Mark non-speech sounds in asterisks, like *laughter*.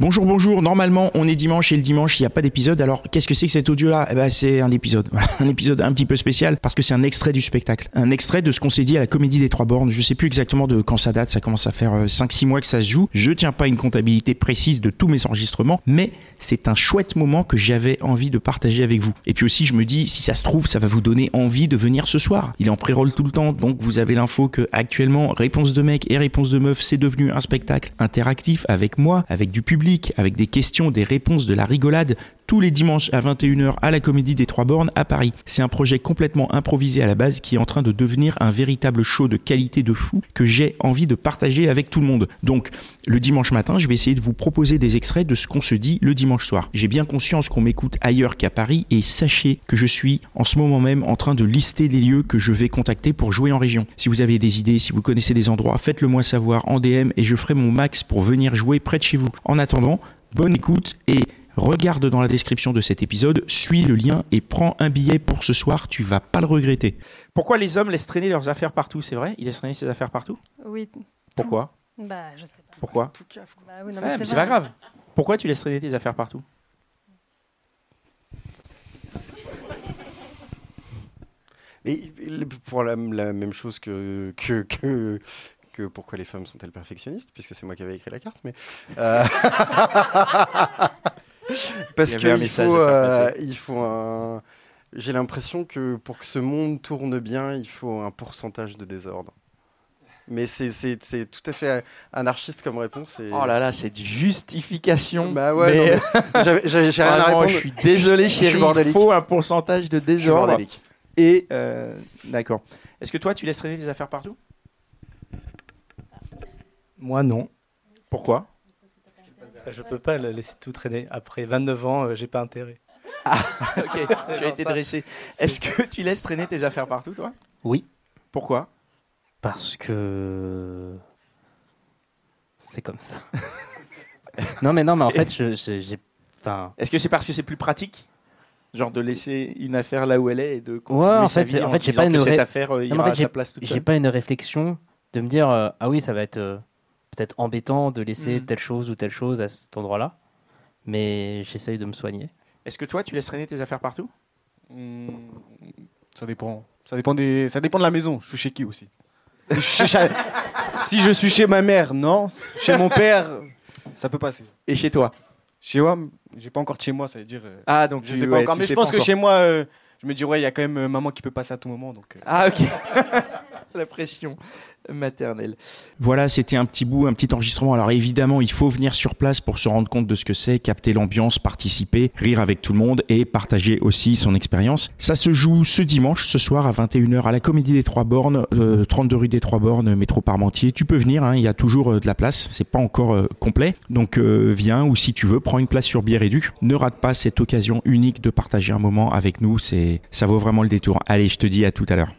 Bonjour, bonjour. Normalement, on est dimanche et le dimanche, il n'y a pas d'épisode. Alors, qu'est-ce que c'est que cet audio-là? Eh ben, C'est un épisode. *laughs* Un épisode un petit peu spécial parce que c'est un extrait du spectacle. Un extrait de ce qu'on s'est dit à la Comédie des Trois Bornes. Je sais plus exactement de quand ça date. Ça commence à faire 5-6 mois que ça se joue. Je tiens pas une comptabilité précise de tous mes enregistrements, mais c'est un chouette moment que j'avais envie de partager avec vous. Et puis aussi, je me dis, si ça se trouve, ça va vous donner envie de venir ce soir. Il est en pré-roll tout le temps, donc vous avez l'info que actuellement, Réponse de mec et Réponse de meuf, c'est devenu un spectacle interactif avec moi, avec du public, avec des questions des réponses, de la rigolade, tous les dimanches à 21h à la Comédie des Trois Bornes à Paris. C'est un projet complètement improvisé à la base qui est en train de devenir un véritable show de qualité de fou que j'ai envie de partager avec tout le monde. Donc, le dimanche matin, je vais essayer de vous proposer des extraits de ce qu'on se dit le dimanche soir. J'ai bien conscience qu'on m'écoute ailleurs qu'à Paris et sachez que je suis en ce moment même en train de lister les lieux que je vais contacter pour jouer en région. Si vous avez des idées, si vous connaissez des endroits, faites-le moi savoir en DM et je ferai mon max pour venir jouer près de chez vous. En attendant, bonne écoute et regarde dans la description de cet épisode, suis le lien et prends un billet pour ce soir, tu vas pas le regretter. Pourquoi les hommes laissent traîner leurs affaires partout C'est vrai? Ils laissent traîner ses affaires partout? Oui. Pourquoi? Bah, je sais pas. Pourquoi? Bah oui, non, Ouais, mais mais c'est vrai. pas grave. Pourquoi tu laisses traîner tes affaires partout? Et pour la, la même chose que, que, que, que pourquoi les femmes sont-elles perfectionnistes, puisque c'est moi qui avais écrit la carte, mais. euh, *laughs* Parce qu'il faut, euh, il faut un. J'ai l'impression que pour que ce monde tourne bien, il faut un pourcentage de désordre. Mais c'est- tout à fait anarchiste comme réponse. Et... Oh là là, c'est une justification. Bah ouais, mais- j'ai rien à répondre. je suis désolé, *laughs* chérie. Il faut un pourcentage de Je suis désordre. bordélique. Et euh, d'accord. Est-ce que toi, tu laisses traîner tes affaires partout? Moi, non. Pourquoi? Je peux pas le laisser tout traîner. Après 29 ans, euh, j'ai pas intérêt. *laughs* Ok, tu as été dressé. Est-ce que tu laisses traîner tes affaires partout, toi? Oui, Pourquoi? Parce que c'est comme ça. *laughs* non, mais non, mais en fait, je- je- j'ai. Enfin, Est-ce que c'est parce que c'est plus pratique? Genre de laisser une affaire là où elle est et de continuer Ouais, en sa fait, vie c'est- en en fait, se j'ai disant pas une que cette affaire euh, Non, mais ira en fait, à sa place toute j'ai seule. pas une réflexion de me dire euh, ah oui, ça va être euh, peut-être embêtant de laisser Mhm. telle chose ou telle chose à cet endroit-là, mais j'essaye de me soigner. Est-ce que toi, tu laisses traîner tes affaires partout? Hmm, Ça dépend. Ça dépend, des... ça dépend de la maison. Je suis chez qui aussi? Si je, suis chez... *laughs* si je suis chez ma mère, non. Chez mon père, ça peut passer. Et chez toi? Chez moi, j'ai pas encore de chez moi, ça veut dire. euh, Ah, donc je tu sais pas ouais, encore. Mais je pense que chez moi, euh, je me dis, ouais, il y a quand même euh, maman qui peut passer à tout moment. Donc, euh, Ah, ok. *laughs* *laughs* La pression maternelle. Voilà, c'était un petit bout, un petit enregistrement. Alors évidemment, il faut venir sur place pour se rendre compte de ce que c'est, capter l'ambiance, participer, rire avec tout le monde et partager aussi son expérience. Ça se joue ce dimanche, ce soir à 21h à la Comédie des Trois Bornes, euh, 32 rue des Trois Bornes, métro Parmentier. Tu peux venir, hein, il y a toujours euh, de la place, c'est pas encore euh, complet. Donc euh, viens ou si tu veux, prends une place sur Bière Édu. Ne rate pas cette occasion unique de partager un moment avec nous, c'est ça vaut vraiment le détour. Allez, je te dis à tout à l'heure.